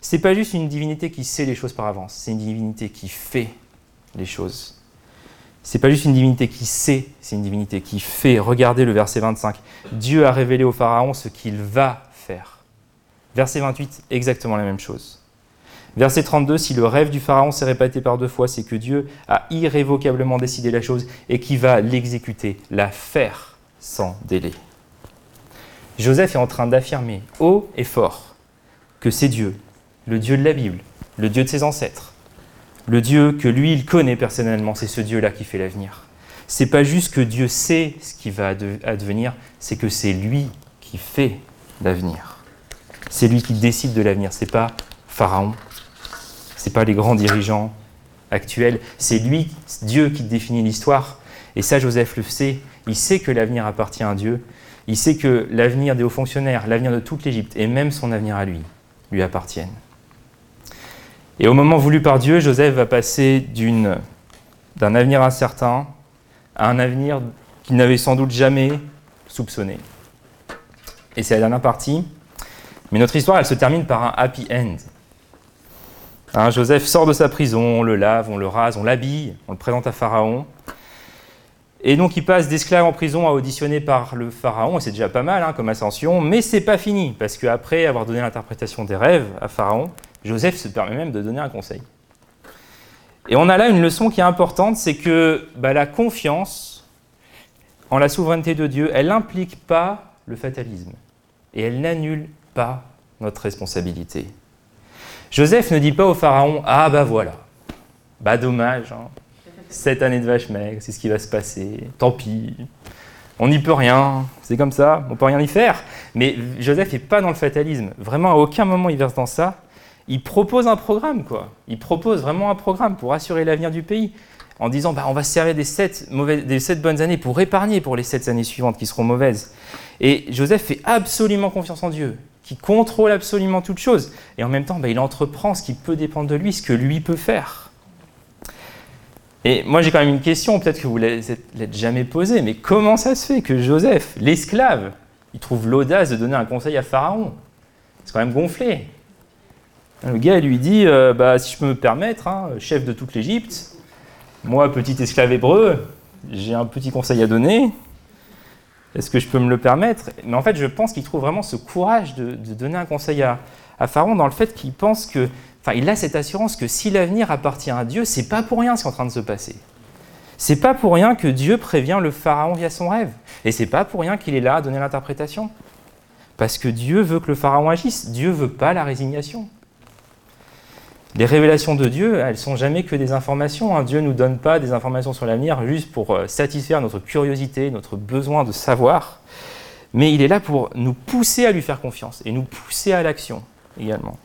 c'est pas juste une divinité qui sait les choses par avance, c'est une divinité qui fait les choses. C'est pas juste une divinité qui sait, c'est une divinité qui fait. Regardez le verset 25. Dieu a révélé au pharaon ce qu'il va faire. Verset 28, exactement la même chose. Verset 32, si le rêve du Pharaon s'est répété par deux fois, c'est que Dieu a irrévocablement décidé la chose et qui va l'exécuter, la faire sans délai. Joseph est en train d'affirmer haut et fort que c'est Dieu, le Dieu de la Bible, le Dieu de ses ancêtres, le Dieu que lui il connaît personnellement, c'est ce Dieu-là qui fait l'avenir. C'est pas juste que Dieu sait ce qui va advenir, c'est que c'est lui qui fait l'avenir. C'est lui qui décide de l'avenir, c'est pas Pharaon, c'est pas les grands dirigeants actuels, c'est lui, Dieu, qui définit l'histoire. Et ça, Joseph le sait. Il sait que l'avenir appartient à Dieu. Il sait que l'avenir des hauts fonctionnaires, l'avenir de toute l'Égypte, et même son avenir à lui, lui appartiennent. Et au moment voulu par Dieu, Joseph va passer d'un avenir incertain à un avenir qu'il n'avait sans doute jamais soupçonné. Et c'est la dernière partie. Mais notre histoire, elle se termine par un happy end. Hein, Joseph sort de sa prison, on le lave, on le rase, on l'habille, on le présente à Pharaon. Et donc il passe d'esclave en prison à auditionner par le Pharaon, et c'est déjà pas mal hein, comme ascension, mais c'est pas fini, parce qu'après avoir donné l'interprétation des rêves à Pharaon, Joseph se permet même de donner un conseil. Et on a là une leçon qui est importante, c'est que bah, la confiance en la souveraineté de Dieu, elle n'implique pas le fatalisme, et elle n'annule pas notre responsabilité. Joseph ne dit pas au Pharaon Ah bah voilà, bah dommage, hein. cette année de vache maigre, c'est ce qui va se passer, tant pis, on n'y peut rien, c'est comme ça, on peut rien y faire. Mais Joseph n'est pas dans le fatalisme, vraiment à aucun moment il verse dans ça. Il propose un programme, quoi. Il propose vraiment un programme pour assurer l'avenir du pays, en disant bah, on va se servir des sept, des sept bonnes années pour épargner pour les sept années suivantes qui seront mauvaises. Et Joseph fait absolument confiance en Dieu qui contrôle absolument toute chose. Et en même temps, bah, il entreprend ce qui peut dépendre de lui, ce que lui peut faire. Et moi, j'ai quand même une question, peut-être que vous ne l'avez jamais posée, mais comment ça se fait que Joseph, l'esclave, il trouve l'audace de donner un conseil à Pharaon? C'est quand même gonflé. Le gars lui dit euh, bah, Si je peux me permettre, hein, chef de toute l'Égypte, moi, petit esclave hébreu, j'ai un petit conseil à donner. Est-ce que je peux me le permettre? Mais en fait, je pense qu'il trouve vraiment ce courage de, donner un conseil à, Pharaon dans le fait qu'il pense que, enfin, il a cette assurance que si l'avenir appartient à Dieu, c'est pas pour rien ce qui est en train de se passer. C'est pas pour rien que Dieu prévient le Pharaon via son rêve. Et c'est pas pour rien qu'il est là à donner l'interprétation. Parce que Dieu veut que le Pharaon agisse. Dieu veut pas la résignation. Les révélations de Dieu, elles sont jamais que des informations. Hein. Dieu ne nous donne pas des informations sur l'avenir juste pour euh, satisfaire notre curiosité, notre besoin de savoir. Mais il est là pour nous pousser à lui faire confiance et nous pousser à l'action également.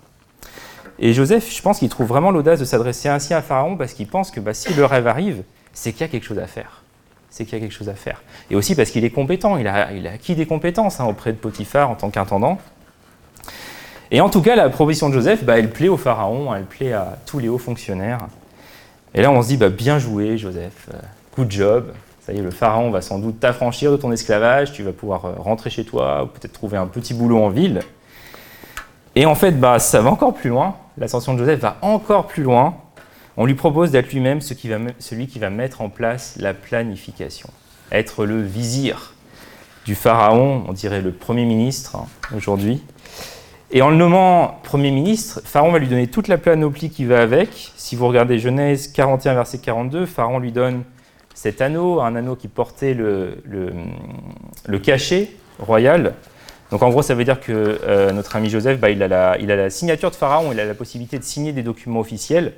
Et Joseph, je pense qu'il trouve vraiment l'audace de s'adresser ainsi à Pharaon parce qu'il pense que bah, si le rêve arrive, c'est qu'il y a quelque chose à faire. C'est qu'il y a quelque chose à faire. Et aussi parce qu'il est compétent, il a, acquis des compétences hein, auprès de Potiphar en tant qu'intendant. Et en tout cas, la proposition de Joseph, bah, elle plaît au pharaon, elle plaît à tous les hauts fonctionnaires. Et là, on se dit, bah, bien joué, Joseph, euh, good job. Ça y est, le pharaon va sans doute t'affranchir de ton esclavage, tu vas pouvoir euh, rentrer chez toi, peut-être trouver un petit boulot en ville. Et en fait, bah, ça va encore plus loin. L'ascension de Joseph va encore plus loin. On lui propose d'être lui-même celui qui va mettre en place la planification, être le vizir du pharaon, on dirait le premier ministre hein, aujourd'hui. Et en le nommant Premier ministre, Pharaon va lui donner toute la panoplie qui va avec. Si vous regardez Genèse 41, verset 42, Pharaon lui donne cet anneau, un anneau qui portait le, le, cachet royal. Donc en gros, ça veut dire que euh, notre ami Joseph, bah, il, a la, il, a la, signature de Pharaon, il a la possibilité de signer des documents officiels.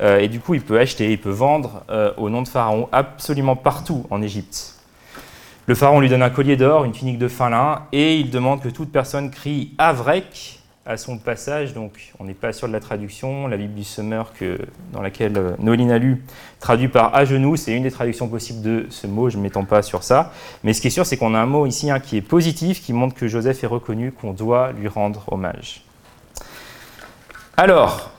Euh, et du coup, il peut acheter, il peut vendre euh, au nom de Pharaon absolument partout en Égypte. Le pharaon lui donne un collier d'or, une tunique de fin lin, et il demande que toute personne crie Avrek à son passage. Donc, on n'est pas sûr de la traduction. La Bible du Summer, dans laquelle euh, Noline a lu, traduit par à genoux, c'est une des traductions possibles de ce mot. Je ne m'étends pas sur ça. Mais ce qui est sûr, c'est qu'on a un mot ici hein, qui est positif, qui montre que Joseph est reconnu, qu'on doit lui rendre hommage. Alors,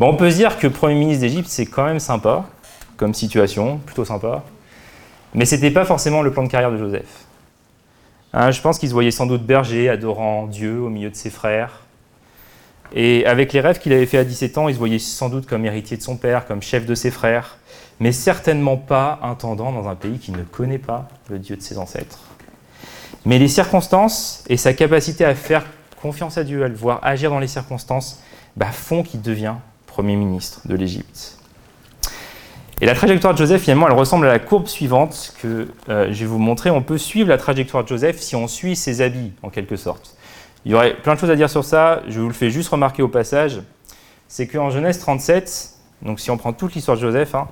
on peut se dire que Premier ministre d'Égypte, c'est quand même sympa comme situation, plutôt sympa. Mais ce n'était pas forcément le plan de carrière de Joseph. Hein, je pense qu'il se voyait sans doute berger, adorant Dieu au milieu de ses frères. Et avec les rêves qu'il avait fait à 17 ans, il se voyait sans doute comme héritier de son père, comme chef de ses frères, mais certainement pas intendant dans un pays qui ne connaît pas le Dieu de ses ancêtres. Mais les circonstances et sa capacité à faire confiance à Dieu, à le voir agir dans les circonstances, bah, font qu'il devient Premier ministre de l'Égypte. Et la trajectoire de Joseph, finalement, elle ressemble à la courbe suivante que euh, je vais vous montrer. On peut suivre la trajectoire de Joseph si on suit ses habits, en quelque sorte. Il y aurait plein de choses à dire sur ça, je vous le fais juste remarquer au passage. C'est qu'en Genèse 37, donc si on prend toute l'histoire de Joseph, hein,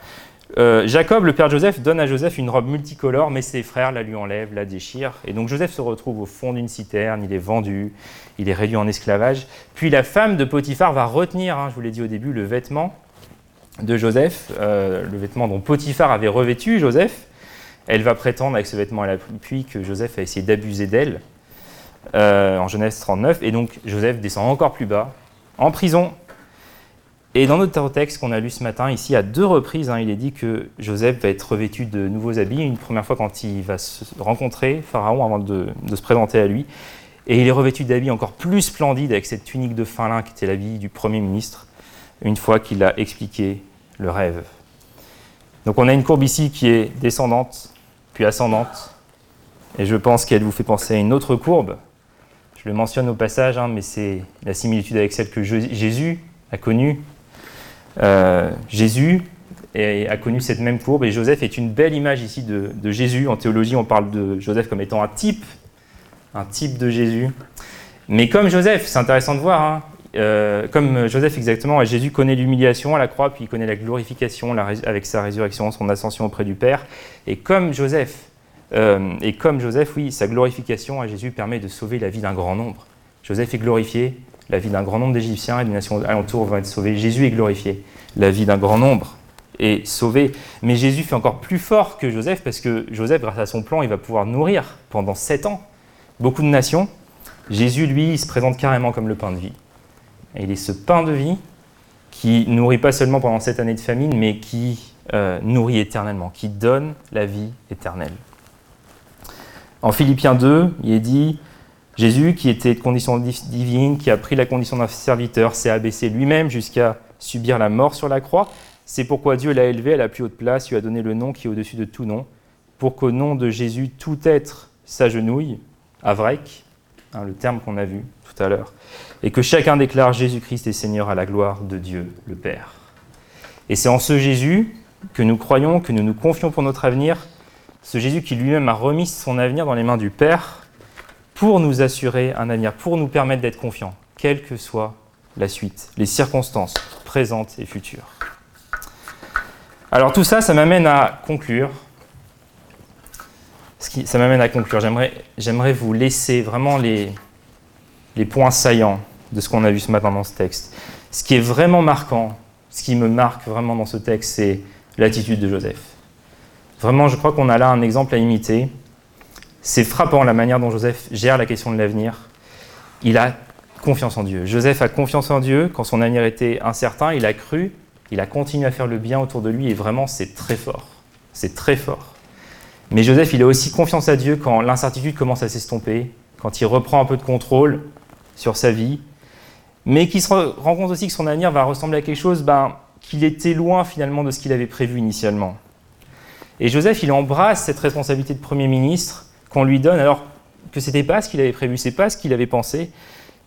euh, Jacob, le père de Joseph, donne à Joseph une robe multicolore, mais ses frères la lui enlèvent, la déchirent. Et donc Joseph se retrouve au fond d'une citerne, il est vendu, il est réduit en esclavage. Puis la femme de Potiphar va retenir, hein, je vous l'ai dit au début, le vêtement de Joseph, euh, le vêtement dont Potiphar avait revêtu Joseph. Elle va prétendre avec ce vêtement à l'appui que Joseph a essayé d'abuser d'elle euh, en Genèse 39. Et donc Joseph descend encore plus bas, en prison. Et dans notre texte qu'on a lu ce matin, ici à deux reprises, hein, il est dit que Joseph va être revêtu de nouveaux habits. Une première fois quand il va se rencontrer Pharaon avant de, se présenter à lui. Et il est revêtu d'habits encore plus splendides avec cette tunique de fin lin qui était l'habit du Premier ministre. une fois qu'il a expliqué le rêve. Donc on a une courbe ici qui est descendante, puis ascendante, et je pense qu'elle vous fait penser à une autre courbe. Je le mentionne au passage, hein, mais c'est la similitude avec celle que Jésus a connue. Euh, Jésus a connu cette même courbe, et Joseph est une belle image ici de, de Jésus. En théologie, on parle de Joseph comme étant un type, un type de Jésus. Mais comme Joseph, c'est intéressant de voir, hein, euh, comme Joseph exactement, Jésus connaît l'humiliation à la croix, puis il connaît la glorification avec sa résurrection, son ascension auprès du Père. Et comme Joseph, euh, et comme Joseph, oui, sa glorification à Jésus permet de sauver la vie d'un grand nombre. Joseph est glorifié, la vie d'un grand nombre d'Égyptiens et des nations alentours vont être sauvées. Jésus est glorifié, la vie d'un grand nombre est sauvée. Mais Jésus fait encore plus fort que Joseph parce que Joseph, grâce à son plan, il va pouvoir nourrir pendant sept ans beaucoup de nations. Jésus, lui, il se présente carrément comme le pain de vie. Et il est ce pain de vie qui nourrit pas seulement pendant cette année de famine, mais qui euh, nourrit éternellement, qui donne la vie éternelle. En Philippiens 2, il est dit Jésus, qui était de condition divine, qui a pris la condition d'un serviteur, s'est abaissé lui-même jusqu'à subir la mort sur la croix. C'est pourquoi Dieu l'a élevé à la plus haute place, lui a donné le nom qui est au-dessus de tout nom, pour qu'au nom de Jésus, tout être s'agenouille, avrek, hein, le terme qu'on a vu tout à l'heure, et que chacun déclare Jésus-Christ est Seigneur à la gloire de Dieu le Père. Et c'est en ce Jésus que nous croyons, que nous nous confions pour notre avenir, ce Jésus qui lui-même a remis son avenir dans les mains du Père pour nous assurer un avenir, pour nous permettre d'être confiants, quelle que soit la suite, les circonstances présentes et futures. Alors tout ça, ça m'amène à conclure. Ça m'amène à conclure. J'aimerais vous laisser vraiment les points saillants de ce qu'on a vu ce matin dans ce texte. Ce qui est vraiment marquant, ce qui me marque vraiment dans ce texte, c'est l'attitude de Joseph. Vraiment, je crois qu'on a là un exemple à imiter. C'est frappant la manière dont Joseph gère la question de l'avenir. Il a confiance en Dieu. Joseph a confiance en Dieu. Quand son avenir était incertain, il a cru, il a continué à faire le bien autour de lui et vraiment, c'est très fort. C'est très fort. Mais Joseph, il a aussi confiance à Dieu quand l'incertitude commence à s'estomper, quand il reprend un peu de contrôle sur sa vie, mais qui se rend compte aussi que son avenir va ressembler à quelque chose ben, qu'il était loin finalement de ce qu'il avait prévu initialement. Et Joseph, il embrasse cette responsabilité de Premier ministre qu'on lui donne, alors que ce n'était pas ce qu'il avait prévu, ce n'est pas ce qu'il avait pensé.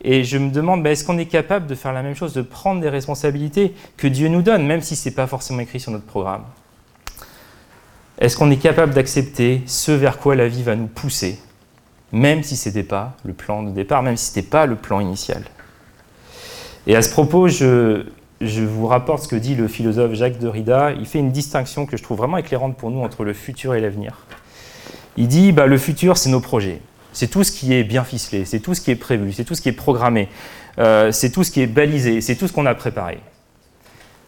Et je me demande, ben, est-ce qu'on est capable de faire la même chose, de prendre des responsabilités que Dieu nous donne, même si ce n'est pas forcément écrit sur notre programme? Est-ce qu'on est capable d'accepter ce vers quoi la vie va nous pousser, même si ce n'était pas le plan de départ, même si ce n'était pas le plan initial? Et à ce propos, je, vous rapporte ce que dit le philosophe Jacques Derrida. Il fait une distinction que je trouve vraiment éclairante pour nous entre le futur et l'avenir. Il dit bah, le futur, c'est nos projets. C'est tout ce qui est bien ficelé, c'est tout ce qui est prévu, c'est tout ce qui est programmé, euh, c'est tout ce qui est balisé, c'est tout ce qu'on a préparé.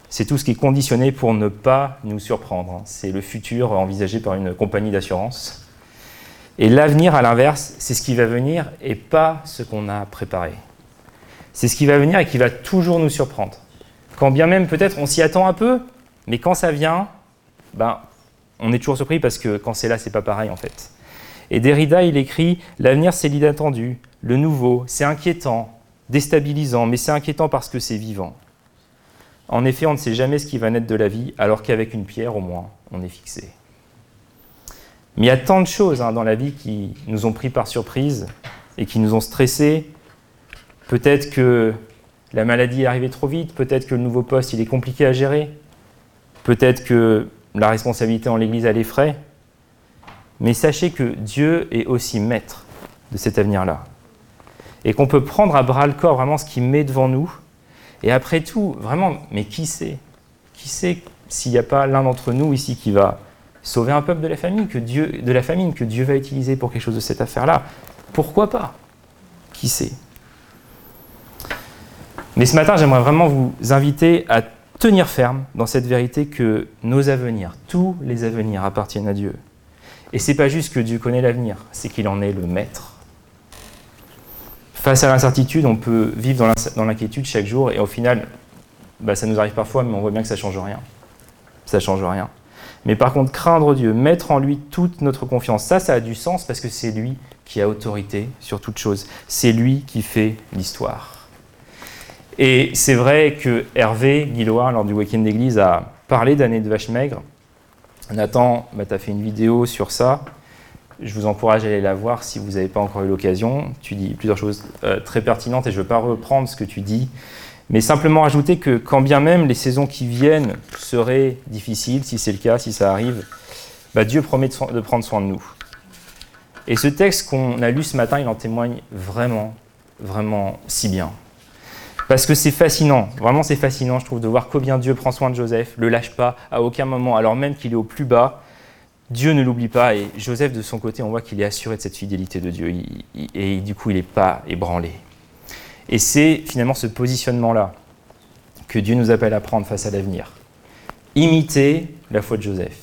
C'est tout ce qui est conditionné pour ne pas nous surprendre. C'est le futur envisagé par une compagnie d'assurance. Et l'avenir, à l'inverse, c'est ce qui va venir et pas ce qu'on a préparé c'est ce qui va venir et qui va toujours nous surprendre. Quand bien même peut-être on s'y attend un peu, mais quand ça vient, ben, on est toujours surpris parce que quand c'est là, c'est pas pareil en fait. Et Derrida, il écrit L'avenir, c'est l'inattendu, le nouveau, c'est inquiétant, déstabilisant, mais c'est inquiétant parce que c'est vivant. En effet, on ne sait jamais ce qui va naître de la vie, alors qu'avec une pierre, au moins, on est fixé. Mais il y a tant de choses hein, dans la vie qui nous ont pris par surprise et qui nous ont stressés, Peut-être que la maladie est arrivée trop vite, peut-être que le nouveau poste est compliqué à gérer, peut-être que la responsabilité en l'Église a les frais. Mais sachez que Dieu est aussi maître de cet avenir-là. Et qu'on peut prendre à bras le corps vraiment ce qu'il met devant nous. Et après tout, vraiment, mais qui sait? Qui sait s'il n'y a pas l'un d'entre nous ici qui va sauver un peuple de la famine que Dieu va utiliser pour quelque chose de cette affaire-là? Pourquoi pas? Qui sait? Mais ce matin, j'aimerais vraiment vous inviter à tenir ferme dans cette vérité que nos avenirs, tous les avenirs appartiennent à Dieu. Et c'est pas juste que Dieu connaît l'avenir, c'est qu'il en est le maître. Face à l'incertitude, on peut vivre dans l'inquiétude chaque jour et au final, bah, ça nous arrive parfois, mais on voit bien que ça change rien. Ça change rien. Mais par contre, craindre Dieu, mettre en lui toute notre confiance, ça, ça a du sens parce que c'est lui qui a autorité sur toute chose. C'est lui qui fait l'histoire. Et c'est vrai que Hervé Guillois, lors du week-end d'église, a parlé d'année de vache maigre. Nathan, bah, tu as fait une vidéo sur ça. Je vous encourage à aller la voir si vous n'avez pas encore eu l'occasion. Tu dis plusieurs choses euh, très pertinentes et je ne veux pas reprendre ce que tu dis, mais simplement ajouter que quand bien même les saisons qui viennent seraient difficiles, si c'est le cas, si ça arrive, bah, Dieu promet de, de prendre soin de nous. Et ce texte qu'on a lu ce matin, il en témoigne vraiment, vraiment si bien. Parce que c'est fascinant, vraiment c'est fascinant, je trouve, de voir combien Dieu prend soin de Joseph, le lâche pas à aucun moment, alors même qu'il est au plus bas. Dieu ne l'oublie pas et Joseph, de son côté, on voit qu'il est assuré de cette fidélité de Dieu et du coup, il n'est pas ébranlé. Et c'est finalement ce positionnement-là que Dieu nous appelle à prendre face à l'avenir. Imiter la foi de Joseph,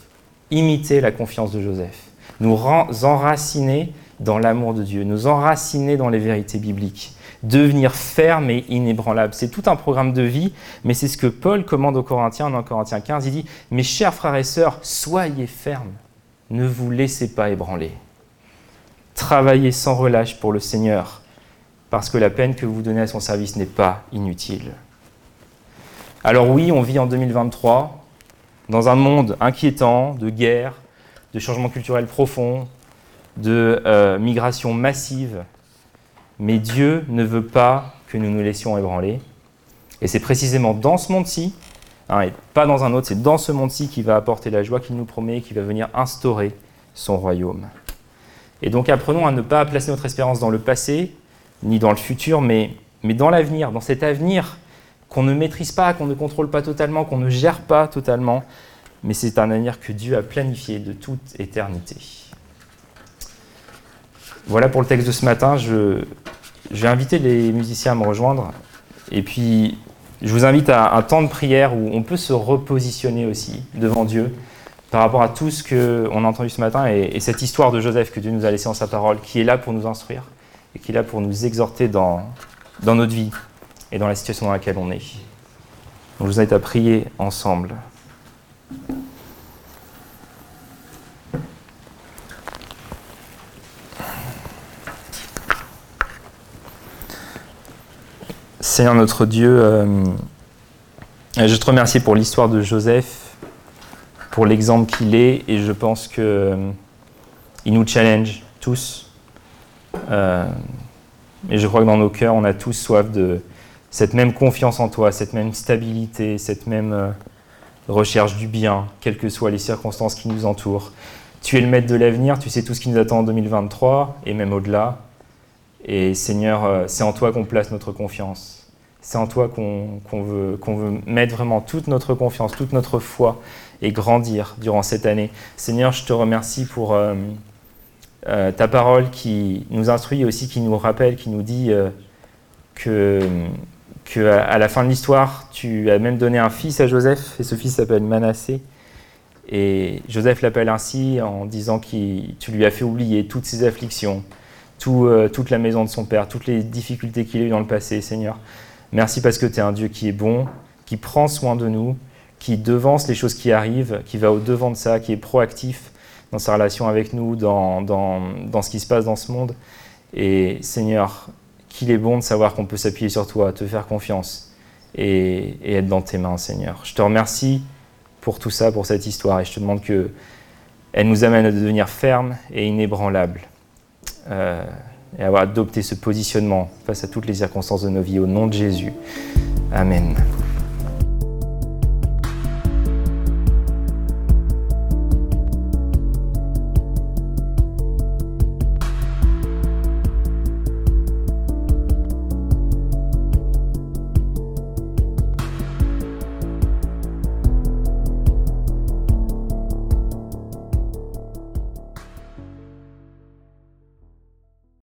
imiter la confiance de Joseph, nous enraciner dans l'amour de Dieu, nous enraciner dans les vérités bibliques, devenir ferme et inébranlable. C'est tout un programme de vie, mais c'est ce que Paul commande aux Corinthiens dans Corinthiens 15. Il dit, mes chers frères et sœurs, soyez fermes, ne vous laissez pas ébranler. Travaillez sans relâche pour le Seigneur, parce que la peine que vous donnez à son service n'est pas inutile. Alors oui, on vit en 2023 dans un monde inquiétant de guerre, de changements culturels profonds, de euh, migration massive mais Dieu ne veut pas que nous nous laissions ébranler. Et c'est précisément dans ce monde-ci, hein, et pas dans un autre, c'est dans ce monde-ci qu'il va apporter la joie qu'il nous promet, qui va venir instaurer son royaume. Et donc apprenons à ne pas placer notre espérance dans le passé, ni dans le futur, mais, mais dans l'avenir, dans cet avenir qu'on ne maîtrise pas, qu'on ne contrôle pas totalement, qu'on ne gère pas totalement, mais c'est un avenir que Dieu a planifié de toute éternité. Voilà pour le texte de ce matin. Je, vais inviter les musiciens à me rejoindre. Et puis, je vous invite à un temps de prière où on peut se repositionner aussi devant Dieu par rapport à tout ce qu'on a entendu ce matin et, cette histoire de Joseph que Dieu nous a laissé en sa parole, qui est là pour nous instruire et qui est là pour nous exhorter dans, dans notre vie et dans la situation dans laquelle on est. Donc, je vous invite à prier ensemble. Seigneur notre Dieu, euh, je te remercie pour l'histoire de Joseph, pour l'exemple qu'il est, et je pense qu'il euh, nous challenge tous. Euh, et je crois que dans nos cœurs, on a tous soif de cette même confiance en toi, cette même stabilité, cette même recherche du bien, quelles que soient les circonstances qui nous entourent. Tu es le maître de l'avenir, tu sais tout ce qui nous attend en 2023 et même au-delà. Et Seigneur, c'est en toi qu'on place notre confiance. C'est en toi qu'on veut, mettre vraiment toute notre confiance, toute notre foi et grandir durant cette année. Seigneur, je te remercie pour euh, euh, ta parole qui nous instruit et aussi qui nous rappelle, qui nous dit euh, que, à, la fin de l'histoire, tu as même donné un fils à Joseph et ce fils s'appelle Manassé. Et Joseph l'appelle ainsi en disant que tu lui as fait oublier toutes ses afflictions, toute la maison de son père, toutes les difficultés qu'il a eues dans le passé, Seigneur. Merci parce que tu es un Dieu qui est bon, qui prend soin de nous, qui devance les choses qui arrivent, qui va au-devant de ça, qui est proactif dans sa relation avec nous, dans, dans, ce qui se passe dans ce monde. Et Seigneur, qu'il est bon de savoir qu'on peut s'appuyer sur toi, te faire confiance et, être dans tes mains, Seigneur. Je te remercie pour tout ça, pour cette histoire, et je te demande que elle nous amène à devenir fermes et inébranlables. Euh, et avoir adopté ce positionnement face à toutes les circonstances de nos vies. Au nom de Jésus. Amen.